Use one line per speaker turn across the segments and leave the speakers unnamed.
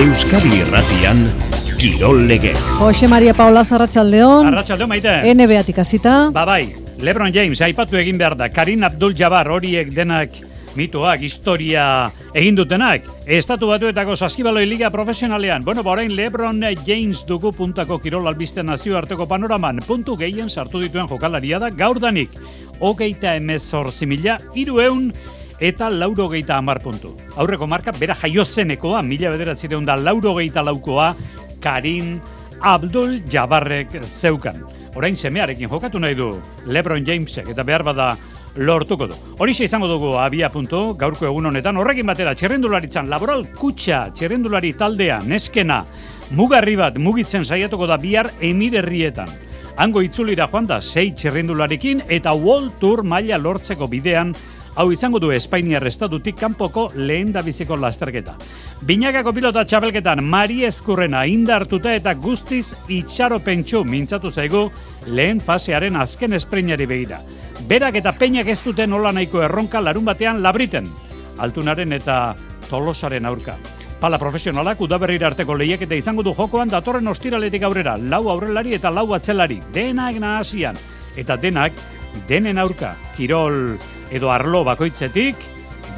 Euskadi Irratian Kirol Legez.
Jose Maria Paula Zarratxaldeon.
Arratxaldeon maite.
NBA-tik hasita.
Ba bai, Lebron James, aipatu egin behar da, Karin Abdul-Jabbar horiek denak mitoak, historia egin dutenak. Estatu batuetako saskibaloi liga profesionalean. Bueno, ba orain Lebron James dugu puntako kirol albiste nazio arteko panoraman. Puntu gehien sartu dituen jokalaria da gaur danik. Hogeita emezorzi mila, iru eun, eta lauro geita amar puntu. Aurreko marka, bera jaiozenekoa, mila bederatzireun da lauro geita laukoa, Karin Abdul Jabarrek zeukan. Orain semearekin jokatu nahi du Lebron Jamesek eta behar bada lortuko du. Horixe izango dugu abia puntu, gaurko egun honetan, horrekin batera txerrendularitzan laboral kutsa txerrendulari taldea neskena mugarri bat mugitzen saiatuko da bihar emirerrietan. Hango itzulira joan da sei txerrendularekin eta World Tour maila lortzeko bidean hau izango du Espainiar estatutik kanpoko lehen biziko lasterketa. Binakako pilota txapelketan Mari Eskurrena indartuta eta guztiz itxaro pentsu mintzatu zaigu lehen fasearen azken espreinari begira. Berak eta peinak ez duten nola nahiko erronka larun batean labriten. Altunaren eta tolosaren aurka. Pala profesionalak udaberrira arteko lehiaketa izango du jokoan datorren ostiraletik aurrera, lau aurrelari eta lau atzelari, denak nahasian. Eta denak, denen aurka, kirol edo arlo bakoitzetik,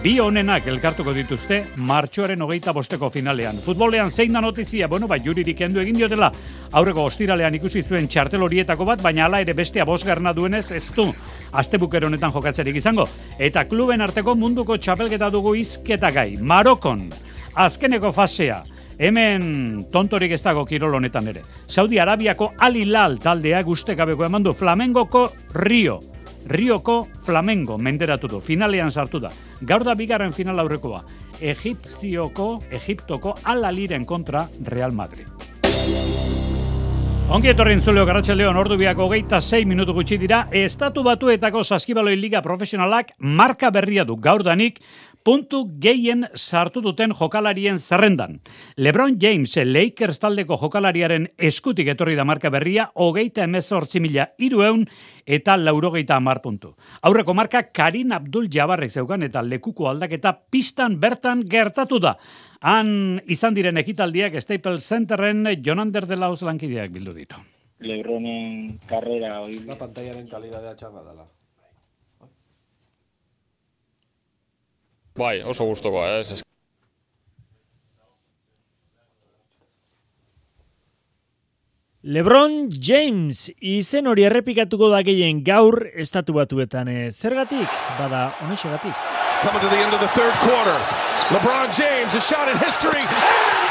bi honenak elkartuko dituzte martxoaren hogeita bosteko finalean. Futbolean zein da notizia, bueno, ba, juririk endu egin diotela, aurreko ostiralean ikusi zuen txartel horietako bat, baina hala ere bestea bosgarna duenez ez du, azte honetan jokatzerik izango. Eta kluben arteko munduko txapelketa dugu izketa gai, Marokon, azkeneko fasea, Hemen tontorik ez dago kirol honetan ere. Saudi Arabiako Alilal taldea guztekabeko eman du Flamengoko Rio. Rioko Flamengo menderatu du, finalean sartu da. Gaur da bigarren final aurrekoa. Egipzioko, Egiptoko Alaliren kontra Real Madrid. Ongi etorri entzuleo Garratxaldeon ordu biako geita 6 minutu gutxi dira, Estatu Batuetako Saskibaloi Liga Profesionalak marka berria du gaur danik, puntu gehien sartu duten jokalarien zerrendan. LeBron James, Lakers taldeko jokalariaren eskutik etorri da marka berria, hogeita emezortzi mila irueun eta laurogeita amar puntu. Aurreko marka Karin Abdul Jabarrek zeukan eta lekuko aldaketa pistan bertan gertatu da. Han izan diren ekitaldiak Staples Centerren Jonander de Laos lankideak bildu ditu.
Lebronen karrera hori.
La pantaiaren kalidadea txarra dela.
Bai, oso gustokoa, ez. Eh?
LeBron James izen hori errepikatuko da gehien gaur estatu batuetan. Eh? Zergatik? Bada, honexegatik.
Coming to the end of the third quarter. LeBron James, a shot in history.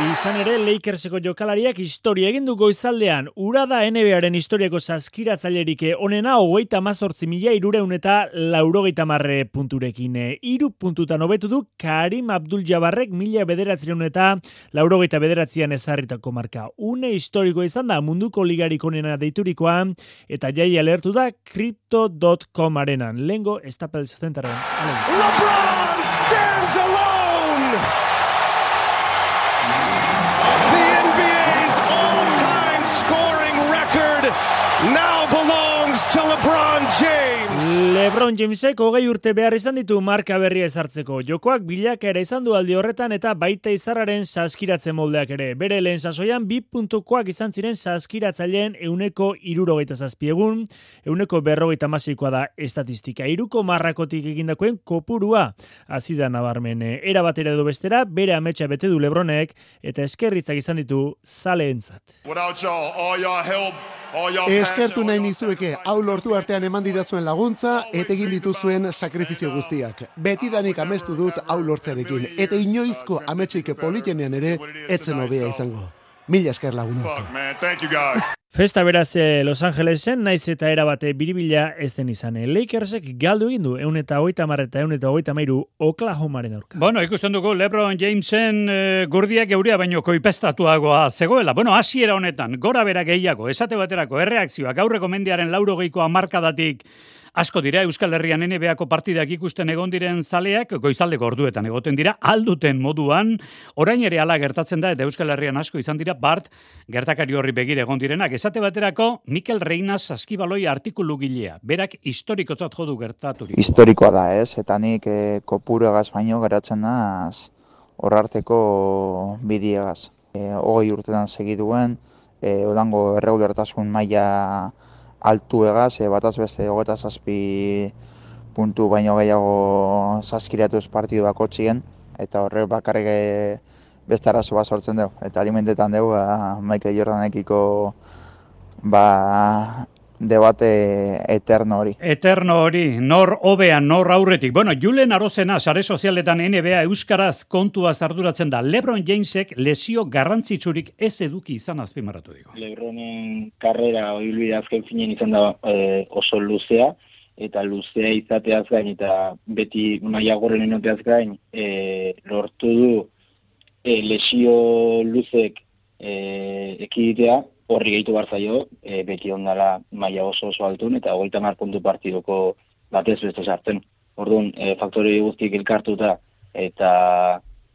Izan ere, Lakerseko jokalariak historia egin du goizaldean. Ura da NBA-aren historiako saskiratzailerik onena hogeita mazortzi mila irureun eta laurogeita marre punturekin. Iru puntutan hobetu du Karim Abdul Jabarrek mila bederatzireun eta laurogeita bederatzian ezarritako marka. Une historiko izan da munduko ligarik onena deiturikoa eta jai alertu da Crypto.com arenan. Lengo Staples Centeren.
LeBron stands alone! LeBron James.
LeBron Jamesek hogei urte behar izan ditu marka berria ezartzeko. Jokoak bilak ere izan du aldi horretan eta baita izarraren saskiratzen moldeak ere. Bere lehen sasoian bi puntukoak izan ziren saskiratzaileen euneko irurogeita zazpiegun, euneko berrogeita masikoa da estatistika. Iruko marrakotik egindakoen kopurua azida nabarmen. Era batera edo bestera, bere ametsa bete du LeBronek eta eskerritzak izan ditu zaleentzat.
Eskertu nahi nizueke hau lortu artean eman didazuen laguntza eta egin dituzuen sakrifizio guztiak. Betidanik amestu dut hau lortzearekin eta inoizko ametxik politenean ere etzen hobea izango. Mila esker lagunok.
Festa beraz eh, Los Angelesen, naiz eta erabate biribila ez den izan. Eh, Lakersek galdu egin du, eun eta hogeita marreta, eun eta hogeita mairu Oklahomaren aurka.
Bueno, ikusten dugu Lebron Jamesen e, gurdiak euria baino koipestatuagoa zegoela. Bueno, hasiera honetan, gora bera gehiago, esate baterako, erreakzioak, aurreko mendiaren lauro geiko amarkadatik Asko dira Euskal Herrian NBA-ko partidak ikusten egon diren zaleak, goizaldeko orduetan egoten dira, alduten moduan, orain ere ala gertatzen da, eta Euskal Herrian asko izan dira, Bart, gertakari horri begire egon direnak. Esate baterako, Mikel Reina saskibaloi artikulu gilea, berak historikotzat jodu gertaturik.
Historikoa da, ez? Eta nik e, kopuru egaz baino geratzen da,
horarteko bidiegaz. E, hogei urtetan segiduen, e, odango erregulertasun maila altu egaz, e, bataz beste hogeta zazpi puntu baino gehiago zazkiratuz partidu bako txien, eta horrek bakarrik e, beste arazo bat sortzen dugu. Eta alimentetan dugu, ba, Michael Jordanekiko ba, debate eterno hori.
Eterno hori, nor hobean, nor aurretik. Bueno, Julen Arozena, sare sozialetan NBA Euskaraz kontua arduratzen da. Lebron Jamesek lesio garrantzitsurik ez eduki izan azpimarratu digo.
Lebronen karrera oilbide azken finen izan da e, oso luzea, eta luzea izateaz gain, eta beti maia gorren enoteaz gain, e, lortu du e, lesio luzek e, ekiditea, horri gehitu behar zaio, e, beti ondala maila oso oso altun, eta hogeita mar puntu partiduko batez beste sartzen. Orduan, e, faktori guztiek elkartuta eta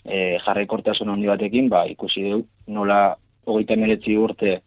e, jarrekortasun handi batekin, ba, ikusi du, nola hogeita meretzi urte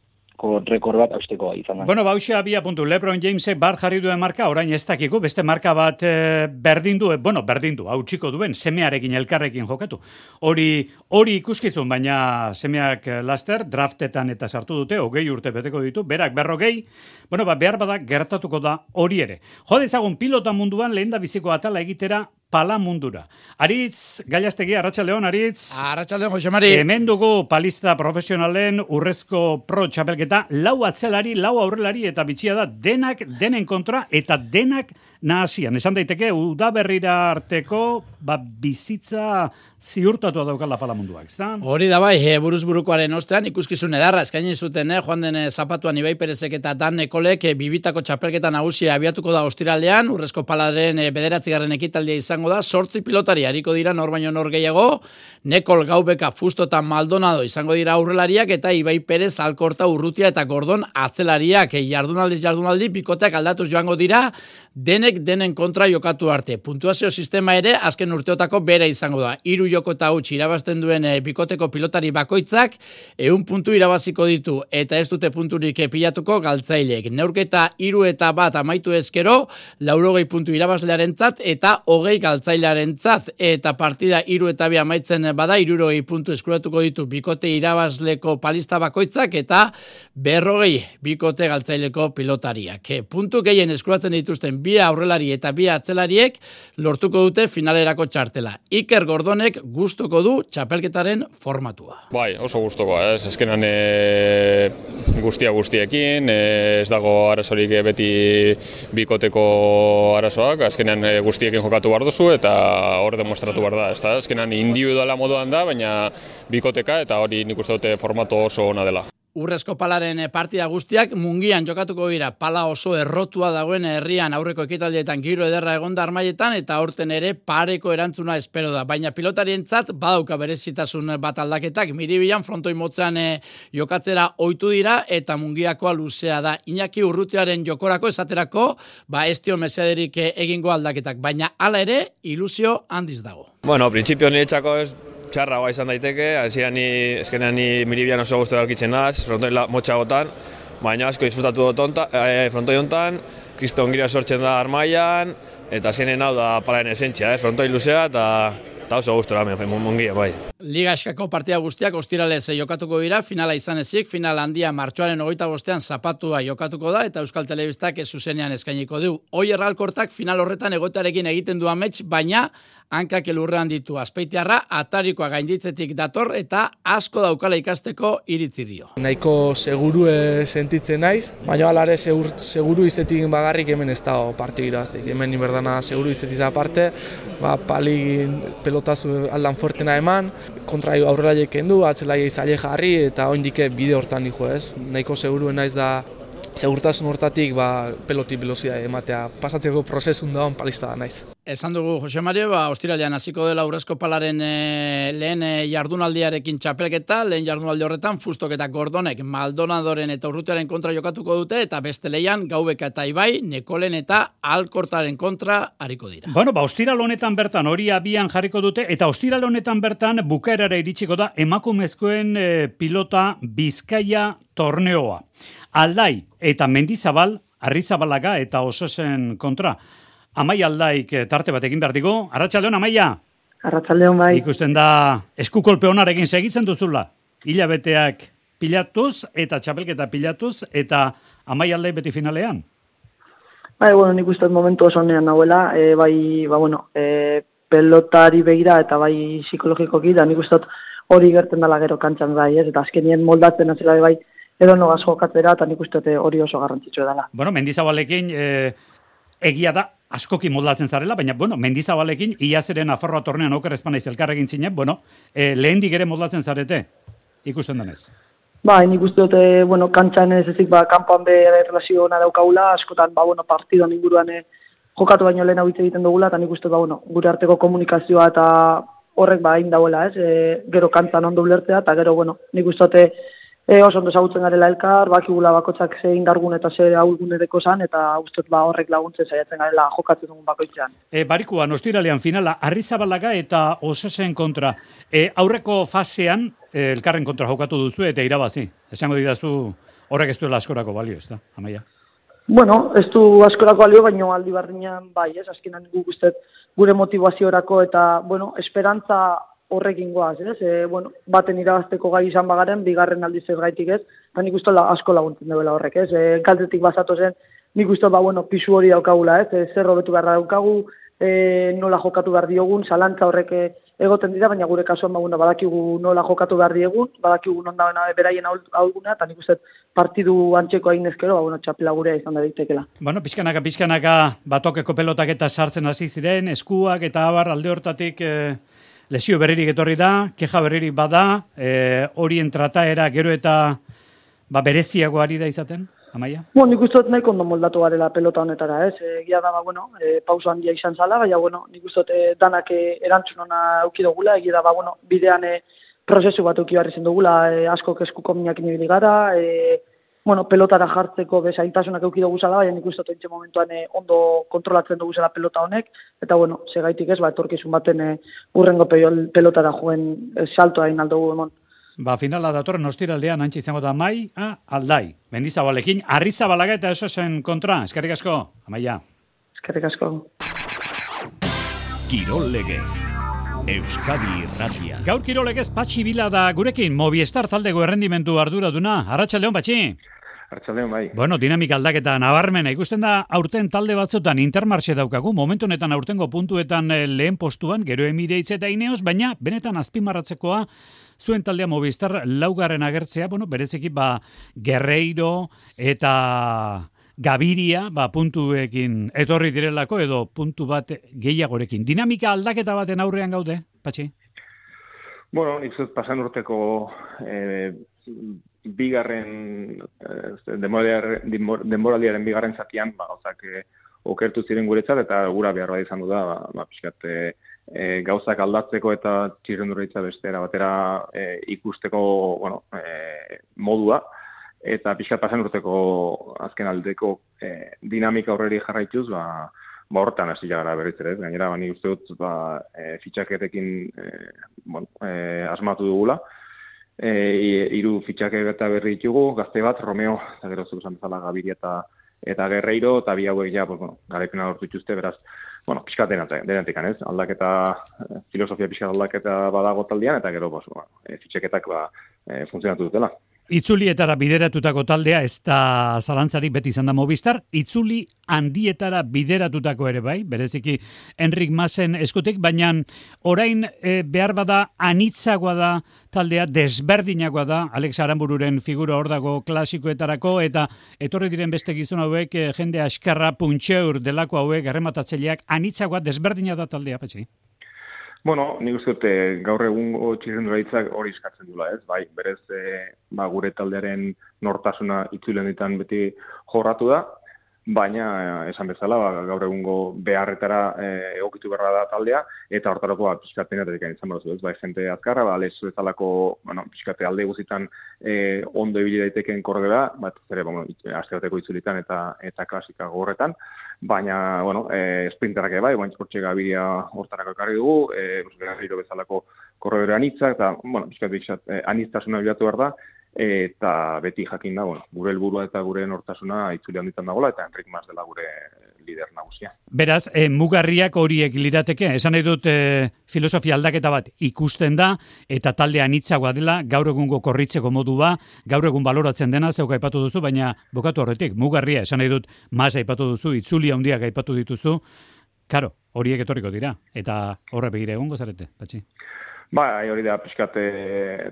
rekord bat hausteko izan da.
Bueno, bauxe abia puntu, Lebron Jamesek bar jarri duen marka, orain ez dakiko, beste marka bat e, berdin du, bueno, berdin du, hau txiko duen, semearekin, elkarrekin jokatu. Hori hori ikuskizun, baina semeak eh, laster, draftetan eta sartu dute, hogei urte beteko ditu, berak berrogei, bueno, ba, behar bada gertatuko da hori ere. Jode ezagun pilota munduan lehen da biziko atala egitera pala mundura. Aritz, gailastegi, Arratxaldeon, Aritz.
Arratxaldeon, Jose Mari.
Hemen dugu palista profesionalen urrezko pro txapelketa, lau atzelari, lau aurrelari eta bitxia da denak denen kontra eta denak nahazian. Esan daiteke, udaberrira arteko ba, bizitza ziurtatu daukala pala munduak, ezta?
Hori da bai, e, buruz burukoaren ostean, ikuskizun edarra, eskaini zuten, eh, joan den zapatuan Ibai Perezek eta Dan Ekolek e, bibitako txapelketa nagusia abiatuko da ostiraldean, urrezko palaren e, bederatzigarren ekitaldia izango da, sortzi pilotari hariko dira nor baino nor gehiago, Nekol Gaubeka Fusto eta Maldonado izango dira aurrelariak eta Ibai Perez Alkorta Urrutia eta Gordon atzelariak. E, jardunaldi jardunaldi pikoteak aldatuz joango dira, denek denen kontra jokatu arte. Puntuazio sistema ere azken urteotako bera izango da. Hiru joko eta huts irabazten duen e, bikoteko pilotari bakoitzak ehun puntu irabaziko ditu eta ez dute punturik pilatuko galtzaileek. Neurketa hiru eta bat amaitu ezkero, laurogei puntu irabazlearentzat eta hogei galtzailearentzat eta partida hiru eta bi amaitzen bada hirurogei puntu eskuratuko ditu bikote irabazleko palista bakoitzak eta berrogei bikote galtzaileko pilotariak. E, puntu gehien eskuratzen dituzten bi aurrelari eta bi atzelariek lortuko dute finalerako txartela. Iker Gordonek gustuko du txapelketaren formatua.
Bai, oso gustuko, ez eskenan e, guztia guztiekin, e, ez dago arazorik beti bikoteko arazoak, azkenean e, guztiekin jokatu behar duzu eta hor demostratu behar da, ez da, azkenean individuala moduan da, baina bikoteka eta hori nik uste dute formato oso ona dela.
Urrezko palaren eh, partida guztiak mungian jokatuko dira pala oso errotua dagoen herrian aurreko ekitaldietan giro ederra egonda armaietan eta aurten ere pareko erantzuna espero da. Baina pilotarientzat badauka berezitasun bat aldaketak miribilan frontoi motzean eh, jokatzera ohitu dira eta mungiakoa luzea da. Iñaki urrutiaren jokorako esaterako ba estio mesederik eh, egingo aldaketak. Baina hala ere ilusio handiz dago.
Bueno, principio niretzako ez txarra izan daiteke, hasieran ni eskenean ni Miribian oso gustora aurkitzen naz, frontoi motxagotan, baina asko disfrutatu dut onta, e, frontoi hontan, kriston gira sortzen da armaian, eta zienen hau da palaen esentzia, eh? frontoi luzea, eta eta oso gustora mungia, bai.
Liga eskako partida guztiak ostiralez jokatuko dira, finala izan ezik, final handia martxoaren ogeita bostean zapatua jokatuko da, eta Euskal Telebistak ez zuzenean eskainiko du. Hoi erralkortak final horretan egotarekin egiten du amets, baina hankak elurrean ditu. Azpeitiarra atarikoa gainditzetik dator eta asko daukala ikasteko iritzi dio.
Nahiko seguru sentitzen naiz, baina alare segur, seguru izetik bagarrik hemen ez dago partidu iraztik. Hemen inberdana seguru izetik aparte, ba, pali pelotazu aldan fuertena eman, kontra aurrela jeken du, atzela jarri eta oindike bide hortan dijo ez. Nahiko seguru naiz da segurtasun hortatik ba, peloti velozia ematea pasatzeko prozesun da palista da naiz.
Esan dugu, Jose Mario, ba, ostiralean hasiko dela urrezko palaren e, lehen e, jardunaldiarekin txapelketa, lehen jardunaldi horretan, fustok eta gordonek Maldonadoren eta urrutearen kontra jokatuko dute, eta beste leian, gaubeka eta ibai, nekolen eta alkortaren kontra hariko dira.
Bueno, ba, ostiral honetan bertan hori abian jarriko dute, eta ostiral honetan bertan bukaerara iritsiko da emakumezkoen e, pilota Bizkaia torneoa. Aldai eta Mendizabal, Arrizabalaga eta Ososen kontra. Amai aldaik eh, tarte bat egin behar digo. Arratxaldeon, Amaia?
Arratsaldeon bai.
Ikusten da eskukolpe onarekin segitzen duzula. Hilabeteak pilatuz eta txapelketa pilatuz eta amaialde beti finalean.
Bai, bueno, nik uste momentu oso honean nahuela, e, bai, ba, bueno, e, pelotari begira eta bai psikologikoki, da nik uste hori gerten dela gero kantxan bai, ez? Eta azkenien moldatzen azela bai, edo nogaz jokatzera, eta nik uste hori oso garrantzitsua dela.
Bueno, mendizabalekin e, egia da askoki moldatzen zarela, baina, bueno, mendizabalekin iazeren aforroa tornean oker espanaiz elkarrekin zinen, bueno, e, lehen ere moldatzen zarete, ikusten denez.
Ba, nik uste dute, bueno, kantxan ez ezik, ba, kanpoan be relazio hona daukagula, askotan, ba, bueno, partidoan inguruan eh, jokatu baino lehen hitz egiten dugula, eta nik uste, ba, bueno, gure arteko komunikazioa eta horrek ba, hain dauela, ez, e, gero kantzan ondo ulertzea, eta gero, bueno, nik uste dute, e, oso ondo zagutzen garela elkar, bakigula bakotsak ze indargun eta ze aurgun edeko zan, eta uste ba, horrek laguntzen saiatzen garela jokatzen dugun bakoitzean.
E, barikua, nostiralean finala, arrizabalaga eta osesen kontra, e, aurreko fasean, Eh, elkarren kontra jokatu duzu eta irabazi. Esango didazu horrek ez duela askorako balio, ez da, amaia?
Bueno, ez du askorako balio, baina aldi barriñan bai, ez, azkenan guk uste gure motivaziorako eta, bueno, esperantza horrekin goaz, ez? E, bueno, baten irabazteko gai izan bagaren, bigarren aldiz ez gaitik ez, eta nik uste asko laguntzen duela horrek, ez? E, kaltetik bazatu zen, nik uste, ba, bueno, pisu hori daukagula, ez? E, zer robetu beharra daukagu, e, nola jokatu behar diogun, salantza horrek egoten dira, baina gure kasuan baguna badakigu nola jokatu behar diegun, badakigu non da beraien aurguna, eta nik uste partidu antxeko hain ezkero, ba, bueno, txapela gurea izan da ditekela.
Bueno, pizkanaka, pizkanaka, batokeko pelotak eta sartzen hasi ziren, eskuak eta abar alde hortatik e, lesio berririk etorri da, keja berririk bada, e, horien trataera gero eta ba, bereziago ari da izaten? Amaia?
Bo, nik uste dut nahi kondo moldatu garela pelota honetara, ez? E, Gia da, ba, bueno, e, pauso handia izan zala, baina, bueno, nik uste dut e, danak e, erantzun hona eukidogula, egia da, ba, bueno, bidean e, prozesu bat euki barri dugula, e, asko keskuko minak inibili gara, e, bueno, pelotara jartzeko bezaintasunak eukidogu zala, baina nik uste dut momentuan e, ondo kontrolatzen dugu zela pelota honek, eta, bueno, segaitik ez, ba, etorkizun baten e, urrengo pelotara joen e, salto hain aldo emon.
Ba, finala datorren ostiraldean antzi izango da mai, a, aldai. Mendizabalekin, arrizabalaga eta eso zen kontra. Eskerrik asko, amaia.
Eskerrik asko.
Kirol legez. Euskadi Irratia.
Gaur kirolegez patxi bila da gurekin Movistar taldego errendimentu arduraduna. Arratsaldeon patxi.
Arratxaldeon bai.
Bueno, dinamika aldaketa nabarmena ikusten da aurten talde batzutan intermarxe daukagu. Momentu honetan aurtengo puntuetan eh, lehen postuan, gero emireitz eta ineos, baina benetan azpimarratzekoa zuen taldea Movistar laugarren agertzea, bueno, bereziki ba Guerreiro eta Gaviria, ba, puntuekin etorri direlako edo puntu bat gehiagorekin. Dinamika aldaketa baten aurrean gaude, Patxi?
Bueno, nik zut pasan urteko e, bigarren e, denboraldiaren bigarren zatian, ba, ozak, e, okertu ziren guretzat eta gura behar bat izango da, ba, ba pixkat, e, e, gauzak aldatzeko eta txirrendurritza bestera batera e, ikusteko bueno, e, modua, eta pixkat pasan urteko azken aldeko e, dinamika horreri jarraituz, ba, ba hortan hasi jagara berriz ere, gainera bani uste dut ba, e, fitxaketekin e, bon, e, asmatu dugula, e, iru fitxaketa berri ditugu, gazte bat, Romeo, eta gero zuzan bezala Gaviria eta eta Guerreiro, eta bi hauek ja, pues, bueno, garaipena lortu dituzte, beraz, bueno, pixka denatik, denatik ez? Aldaketa, eh, filosofia pixka aldaketa badago taldean, eta gero, pues, bueno, fitxeketak ba, e, funtzionatu dutela.
Itzulietara bideratutako taldea ez da zalantzarik beti izan da Movistar, itzuli handietara bideratutako ere bai, bereziki Enrik Masen eskutik, baina orain e, behar bada anitzagoa da taldea, desberdinagoa da, Alex Arambururen figura hor dago klasikoetarako, eta etorri diren beste gizon hauek, e, jende askarra puntxeur delako hauek, errematatzeleak, anitzagoa desberdina da taldea, patxi?
Bueno, nik uste dute gaur egun txirrendura hitzak hori eskatzen dula, ez? Bai, berez e, ba, gure taldearen nortasuna itzulen ditan beti jorratu da, baina eh, esan bezala ba, gaur egungo beharretara e, egokitu beharra da taldea, eta hortarako ba, pixkatzen eta izan behar ez? Bai, jente azkarra, ba, lez bezalako, bueno, pixkate alde guzitan e, ondo ibili daiteken korredera, bat zere, ba, bueno, itzulitan eta, eta klasika gorretan, baina, bueno, e, sprinterak bai, baina esportxe gabiria hortarako ekarri dugu, e, bezalako korredore anitza, eta, bueno, bizkat, bizkat, e, aniztasuna bilatu behar da, eta beti jakin da, bueno, gure helburua eta gure nortasuna itzuli handitan dagoela, eta Enrik Mas dela gure lider nagusia.
Beraz, e, mugarriak horiek lirateke, esan nahi dut e, filosofia aldaketa bat ikusten da, eta taldean hitzagoa dela, gaur egungo korritzeko modua, gaur egun baloratzen dena, zeuka aipatu duzu, baina bokatu horretik, mugarria, esan nahi dut, mas aipatu duzu, itzuli handiak aipatu dituzu, karo, horiek etorriko dira, eta horre begire egongo zarete, patxi.
Ba, hori da, pixkate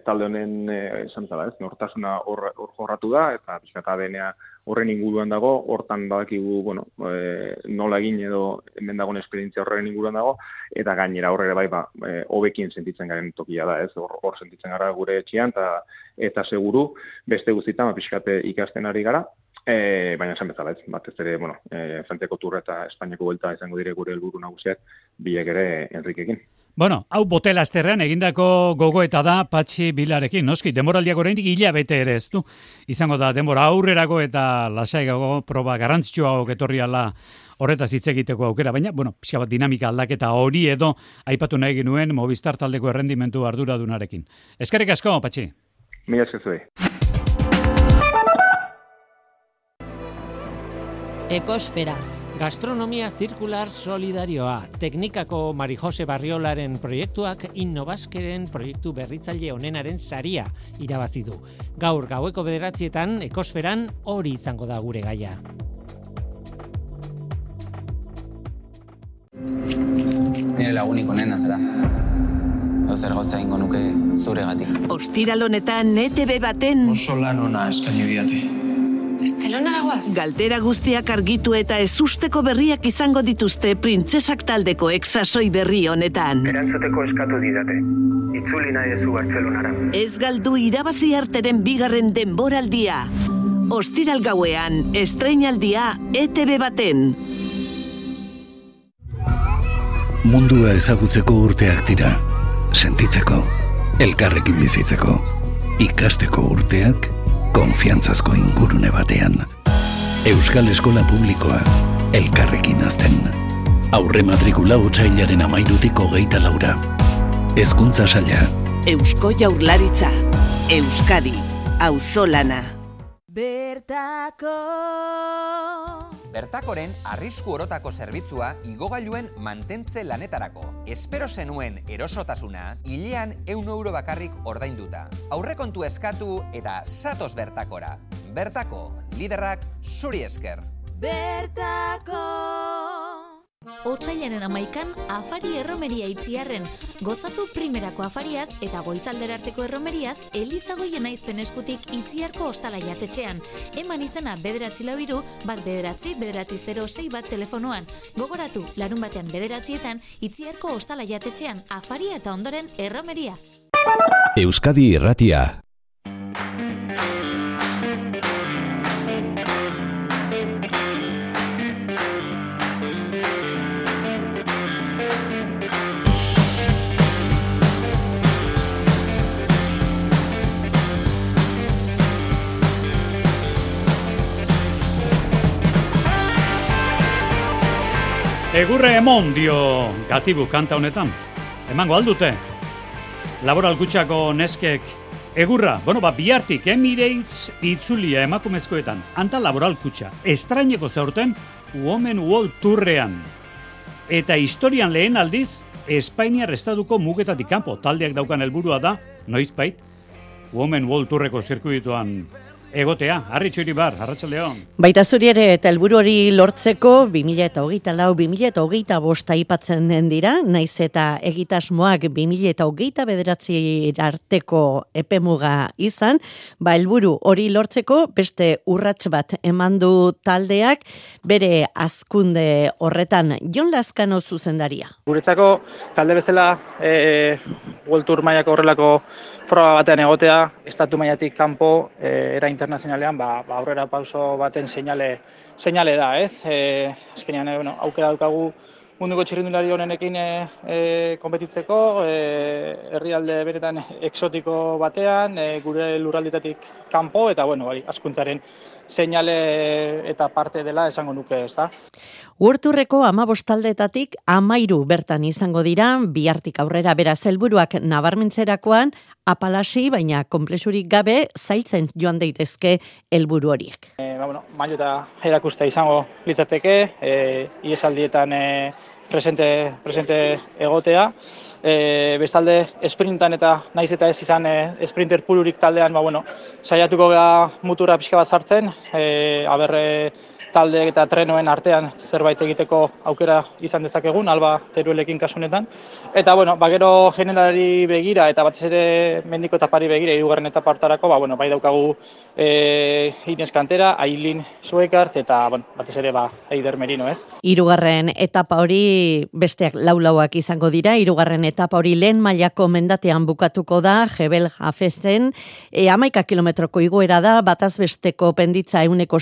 talde honen eh, esan zala, ez, nortasuna hor, hor jorratu da, eta pixkata denea horren inguruan dago, hortan badakigu, bueno, e, nola egin edo hemen dagoen esperientzia horren inguruan dago, eta gainera horre bai, ba, e, hobekin sentitzen garen tokia da, ez, hor, hor sentitzen gara gure etxean, eta, eta seguru, beste guztietan, ba, pixkate ikasten ari gara, E, baina esan bezala ez, batez ere, bueno, e, Franteko Turra eta Espainiako Buelta izango dire gure helburu nagusiak, biek ere Enrikekin.
Bueno, hau botela esterrean egindako gogo eta da Patxi Bilarekin, noski, demoraldiak oraindik hila bete ere ez du. Izango da, denbora aurrerago eta lasaiago proba garrantzitsua etorri ala horretaz hitz egiteko aukera, baina, bueno, pixka bat dinamika aldaketa hori edo aipatu nahi genuen Movistar taldeko errendimentu arduradunarekin. Eskerrik asko, Patxi.
Mila eskezuei.
Ekosfera. Gastronomia zirkular solidarioa. Teknikako Mari Jose Barriolaren proiektuak Innovaskeren proiektu berritzaile onenaren saria irabazi du. Gaur gaueko bederatzietan ekosferan hori izango da gure gaia.
Nire lagunik onena zara. Ozer gauza ingo nuke zure gatik.
Ostiralonetan ETV baten...
Oso lan ona eskaini diate.
Barcelonara guaz? Galdera guztiak argitu eta ezusteko berriak izango dituzte printzesak taldeko exasoi berri honetan.
Erantzuteko eskatu didate. Itzuli nahi ezu Barcelonara.
Ez galdu irabazi arteren bigarren denboraldia. Ostiral gauean, estreinaldia ETV baten.
Mundua ezagutzeko urteak dira. Sentitzeko, elkarrekin bizitzeko, ikasteko urteak, konfiantzazko ingurune batean. Euskal Eskola Publikoa, elkarrekin azten. Aurre matrikula utxailaren amairutiko geita laura. Ezkuntza saia.
Eusko jaurlaritza. Euskadi. Auzolana.
Bertako
Bertakoren arrisku orotako zerbitzua igogailuen mantentze lanetarako. Espero zenuen erosotasuna, hilean eun euro bakarrik ordainduta. Aurrekontu eskatu eta satos bertakora. Bertako, liderrak zuri esker.
Bertako
Otsailaren amaikan afari erromeria itziarren. Gozatu primerako afariaz eta goizaldera arteko erromeriaz Elizagoien aizpen eskutik itziarko ostala jatetxean. Eman izena bederatzi labiru, bat bederatzi, bederatzi 06 bat telefonoan. Gogoratu, larun batean bederatzietan, itziarko ostala jatetxean afaria eta ondoren erromeria.
Euskadi Irratia
Egurre emon dio gatibu kanta honetan. Emango aldute. Laboral gutxako neskek egurra, bueno, ba, bihartik Emirates itzulia emakumezkoetan. Anta laboral kutxa. Estraineko zaurten Women World Tourrean. Eta historian lehen aldiz, Espainiar estaduko mugetatik kanpo. Taldeak daukan helburua da, noizbait, Women World Tourreko zirkuituan Egotea, harri txuri bar, harratxaldeon.
Baita zuri ere, eta helburu hori lortzeko, 2000 eta hogeita lau, 2000 eta hogeita bosta ipatzen den dira, naiz eta egitasmoak 2000 eta hogeita bederatzi arteko epemuga izan, ba helburu hori lortzeko, beste urrats bat emandu taldeak, bere azkunde horretan, Jon Laskano zuzendaria.
Guretzako, talde bezala, e, World Tour maiako horrelako froga batean egotea, estatu maiatik kanpo, e, era internazionalean ba, ba aurrera pauso baten seinale seinale da, ez? Eh, azkenean bueno, aukera daukagu munduko txirrindulari honenekin e, e, konpetitzeko, e, herrialde beretan exotiko batean, e, gure lurraldetatik kanpo eta bueno, bai, askuntzaren seinale eta parte dela esango nuke, ez da?
Urturreko amabostaldetatik amairu bertan izango dira, bihartik aurrera beraz helburuak nabarmentzerakoan, apalasi, baina komplexurik gabe zailtzen joan daitezke helburu horiek.
E, ba, bueno, mailu eta erakusta izango litzateke, e, iesaldietan e, presente, presente egotea. E, bestalde, esprintan eta naiz eta ez izan e, sprinter pulurik taldean, ba, bueno, saiatuko gara mutura pixka bat sartzen, e, aberre talde eta trenoen artean zerbait egiteko aukera izan dezakegun, alba teruelekin kasunetan. Eta, bueno, ba, gero generalari begira eta batez ere mendiko etapari begira, irugarren etapa hartarako, ba, bueno, bai daukagu e, Ines Kantera, Ailin Suekart eta, bueno, batez ere, ba, Eider Merino, ez?
Irugarren etapa hori besteak laulauak izango dira, irugarren etapa hori lehen mailako mendatean bukatuko da, Jebel Jafezen, e, amaika kilometroko igoera da, bataz besteko penditza euneko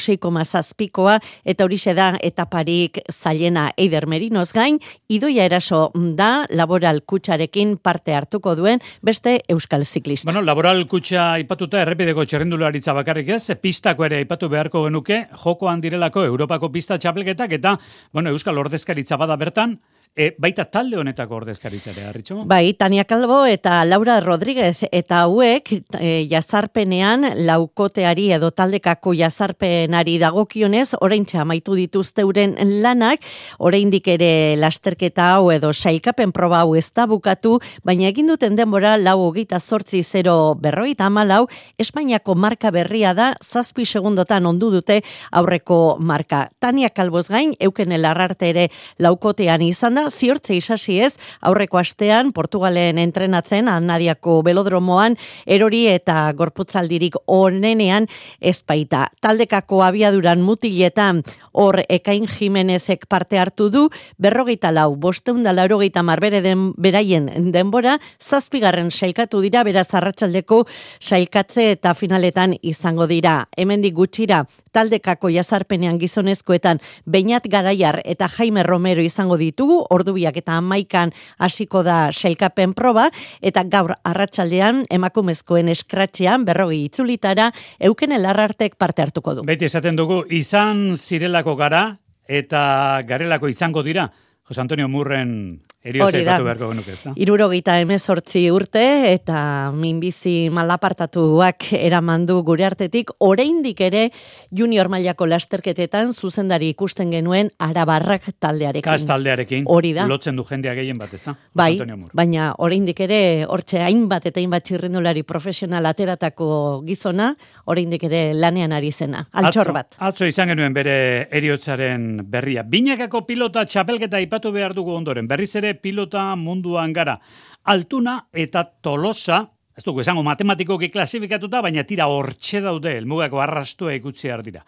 6,zazpikoa, eta hori da etaparik zailena eider merinoz gain, idoia eraso da, laboral kutsarekin parte hartuko duen, beste euskal ziklista.
Bueno, laboral kutsa ipatuta errepideko txerrendularitza bakarrik ez, pistako ere ipatu beharko genuke, jokoan direlako Europako pista txapelketak, eta, bueno, euskal ordezkaritza bada bertan, E, baita talde honetako ordezkaritzare, Arritxo?
Bai, Tania Calvo eta Laura Rodríguez eta hauek e, jazarpenean laukoteari edo taldekako jazarpenari dagokionez, orain amaitu dituzte uren lanak, oraindik ere lasterketa hau edo sailkapen proba hau ez da bukatu, baina egin duten denbora lau hogeita sortzi zero berroi eta amalau, Espainiako marka berria da, zazpi segundotan ondu dute aurreko marka. Tania Calvoz gain, euken elarrarte ere laukotean izan da, ziortze isasi ez, aurreko astean Portugalen entrenatzen Anadiako belodromoan erori eta gorputzaldirik onenean ezpaita. Taldekako abiaduran mutiletan hor ekain Jimenezek parte hartu du, berrogeita lau, bosteun da laurogeita marbere den beraien denbora, zazpigarren sailkatu dira, beraz arratsaldeko sailkatze eta finaletan izango dira. Hemendik gutxira, taldekako jazarpenean gizonezkoetan, Beñat Garaiar eta Jaime Romero izango ditugu, ordubiak eta amaikan hasiko da sailkapen proba, eta gaur arratsaldean emakumezkoen eskratxean berrogi itzulitara euken elarrartek parte hartuko du.
Beti esaten dugu, izan zirelako gara eta garelako izango dira. Jose Antonio Murren Eriotza ipatu beharko genuke, ez da?
Irurogeita emezortzi urte eta minbizi malapartatuak eramandu gure artetik, oraindik ere junior mailako lasterketetan zuzendari ikusten genuen arabarrak taldearekin.
Kaz taldearekin,
hori da.
lotzen du jendea gehien bat, ez da?
Bai, baina oraindik ere hortxe hainbat eta hainbat txirrindulari profesional ateratako gizona, oraindik ere lanean ari zena, altxor bat.
Atzo, atzo izan genuen bere eriotzaren berria. Binakako pilota txapelketa ipatu behar dugu ondoren, berriz ere pilota munduan gara. Altuna eta Tolosa ez dugu esango matematikoki klasifikatuta, baina tira hortxe daude, elmugako arrastua ikutzi dira.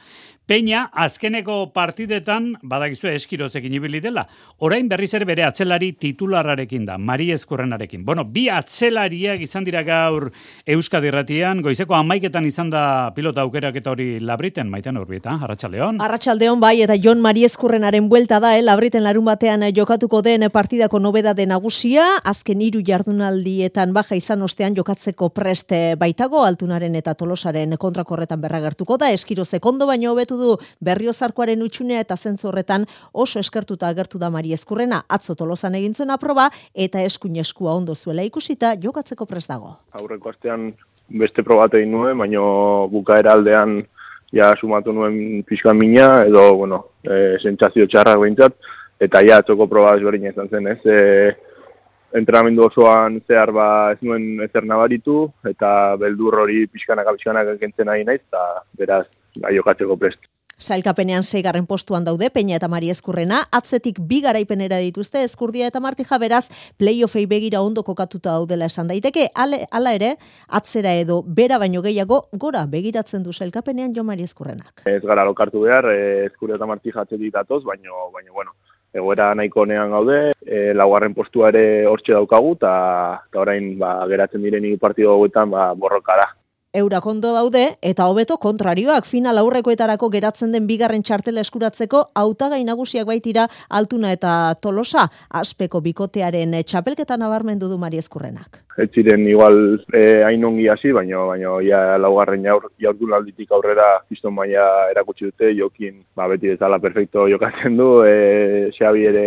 Peña, azkeneko partidetan, badakizu eskirozekin ibili dela, orain berriz ere bere atzelari titularrarekin da, Mari Eskurrenarekin. Bueno, bi atzelariak izan dira gaur Euskadi Ratian, goizeko amaiketan izan da pilota aukerak eta hori labriten, maitean urbieta, Arratxaldeon.
Arratxaldeon bai, eta Jon Mari Eskurrenaren buelta da, eh, labriten larun batean jokatuko den partidako nobeda de nagusia, azken hiru jardunaldietan baja izan ostean jokatzeko preste baitago altunaren eta tolosaren kontrakorretan berragertuko da, eskiro sekondo baino hobetu du berriozarkoaren utxunea eta zentzu horretan oso eskertuta agertu da Mari Eskurrena, atzo tolosan egin zuen aproba eta eskuin eskua ondo zuela ikusita jokatzeko prest dago.
Aurreko astean beste probate egin nuen, baino bukaera aldean ja sumatu nuen pixkan mina, edo, bueno, e, sentsazio txarra behintzat, eta ja atzoko proba ezberdin izan zen, ez? E, entrenamendu osoan zehar ba ez nuen ezer nabaritu eta beldur hori pixkanaka pixkanaka kentzen nahi naiz eta beraz jokatzeko prest.
Sailkapenean seigarren postuan daude, Peña eta Mari Eskurrena, atzetik bi garaipenera dituzte Eskurdia eta Martija beraz, playoffei begira ondo kokatuta daudela esan daiteke, ale, ala ere, atzera edo bera baino gehiago, gora begiratzen du sailkapenean Jo Mari Eskurrenak.
Ez gara lokartu behar, eh, Eskurdia eta Martija atzetik datoz, baino, baino, bueno, egoera nahiko nean gaude, e, laugarren postua ere hortxe daukagu, eta orain ba, geratzen diren partidu hauetan ba, borroka da
eurak ondo daude eta hobeto kontrarioak final aurrekoetarako geratzen den bigarren txartela eskuratzeko hautagai nagusiak baitira altuna eta tolosa aspeko bikotearen txapelketa nabarmendu du Mari Eskurrenak.
Ez ziren igual eh, hain ongi hasi, baina baina ja laugarren jaur, jaurdunalditik aurrera piston maila erakutsi dute, jokin ba, beti bezala perfecto jokatzen du, e, Xabi ere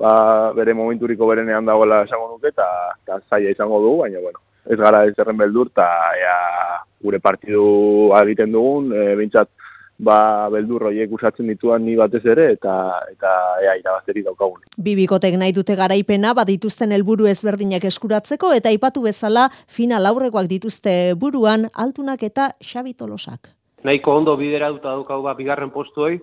ba, bere momenturiko berenean dagoela esango nuke, eta zaila izango du, baina bueno,
ez gara ez erren beldur, eta ea, gure partidu egiten dugun, e, bintzat, ba, beldur horiek usatzen dituan ni batez ere, eta eta ea, irabazteri daukagun.
Bibikotek nahi dute garaipena, badituzten helburu ezberdinak eskuratzeko, eta aipatu bezala final aurrekoak dituzte buruan, altunak eta xabitolosak.
Nahiko ondo bideraduta daukau ba, bigarren postuei,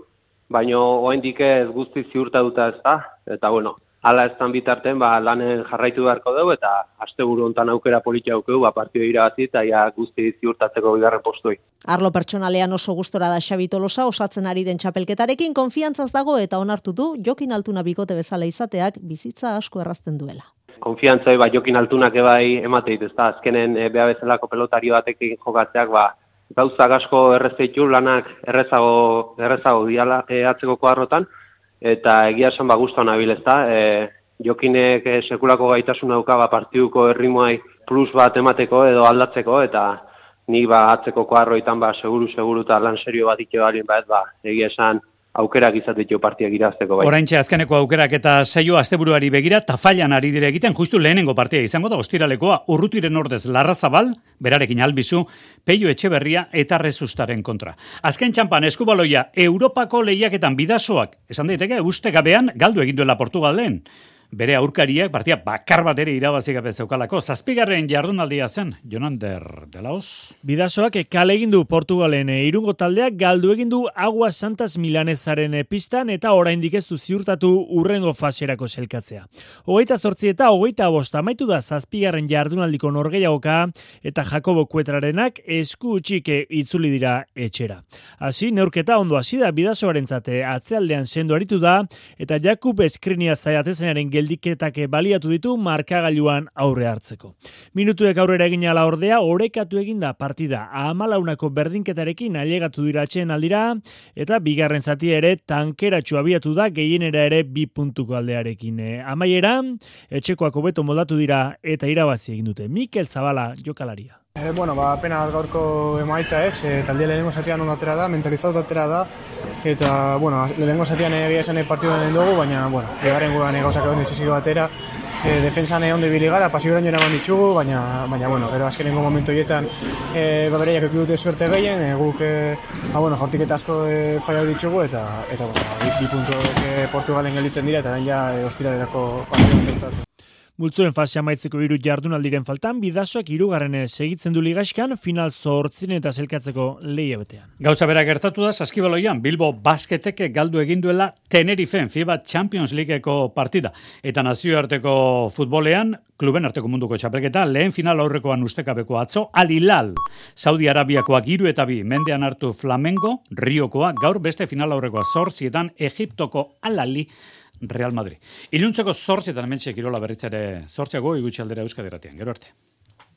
baino oraindik ez guzti ziurtatuta ez da, eta bueno, hala ez bitarten, ba, lanen jarraitu beharko dugu, eta asteburu hontan aukera politia aukeu, ba, partio irabazi, eta ja guzti ziurtatzeko bigarren postoi.
Arlo pertsonalean oso gustora da Xabi Tolosa, osatzen ari den txapelketarekin, konfiantzaz dago eta onartu du, jokin altuna bikote bezala izateak, bizitza asko errazten duela.
Konfiantza ba, jokin altunak ebai emateit, ez da, azkenen e, beha bezalako pelotari batekin jokatzeak, ba, gauza asko errezeitu lanak errezago, errezago diala e, atzeko koarrotan, eta egia esan ba gustu nabil, ezta? E, jokinek e, sekulako gaitasun dauka ba partiduko erritmoai plus bat emateko edo aldatzeko eta ni ba atzeko koarroitan ba seguru seguru ta lan serio bat ite balin ba ez ba egia esan aukerak izate ditu partiak irazteko bai.
Oraintxe azkeneko aukerak eta saio asteburuari begira tafailan ari dire egiten justu lehenengo partia izango da ostiralekoa urrutiren ordez Larrazabal berarekin albizu Peio Etxeberria eta Rezustaren kontra. Azken txampan eskubaloia Europako lehiaketan bidasoak esan daiteke ustekabean galdu egin duela Portugalen bere aurkariak partia bakar bat ere irabazi gabe zeukalako. Zazpigarren jardunaldia zen, Jonander Delaos.
Bidasoak kale egin du Portugalen eh, irungo taldeak galdu egin du Agua Santas Milanesaren eh, pistan eta oraindik ez du ziurtatu urrengo faserako selkatzea. Hogeita zortzi eta hogeita bosta amaitu da zazpigarren jardunaldiko norgeiagoka eta Jakobo Kuetrarenak esku utxike itzuli dira etxera. Hasi neurketa ondo hasi da bidasoaren zate atzealdean sendo aritu da eta Jakub Eskrinia zaiatezenaren geldiketak baliatu ditu markagailuan aurre hartzeko. Minutuek aurrera egin ala ordea, orekatu egin da partida amalaunako berdinketarekin ailegatu dira atxeen aldira, eta bigarren zati ere tankeratxu abiatu da gehienera ere bi puntuko aldearekin. E, amaiera, etxekoak hobeto moldatu dira eta irabazi egin dute. Mikel Zabala jokalaria.
E, bueno, ba, pena gaurko emaitza ez, e, talde lehenengo zatean ondo atera da, mentalizatu atera da, eta, bueno, lehenengo zatean egia esan partidu den dugu, baina, bueno, egaren guan gauzak egon dizizio batera, e, defensan ondo ibili gara, pasiboran jona ditugu, baina, baina, bueno, gero azkenengo momentu hietan, e, babereiak eki dute suerte gehien, e, guk, e, ba, bueno, jortik eta asko e, falla ditugu, eta, eta, bueno, bi, bi puntu e, Portugalen gelditzen dira, eta ja, e, ostiralerako partidu pentsatu.
Multzuen fase amaitzeko hiru jardunaldiren faltan, bidasoak hirugarren segitzen du ligaskan final zortzin eta zelkatzeko lehia betean.
Gauza bera gertatu da, saskibaloian, Bilbo basketeke galdu egin duela Tenerifen FIBA Champions Leagueko partida. Eta nazioarteko futbolean, kluben arteko munduko txapelketa, lehen final aurrekoan ustekabeko atzo, Alilal, Saudi Arabiakoak hiru eta bi, mendean hartu Flamengo, Riokoa, gaur beste final aurrekoa zortzietan, Egiptoko Alali, Real Madrid. Iluntzeko zortzietan hementxe kirola berritzare zortziago igutxe aldera euskaderatian. Gero arte.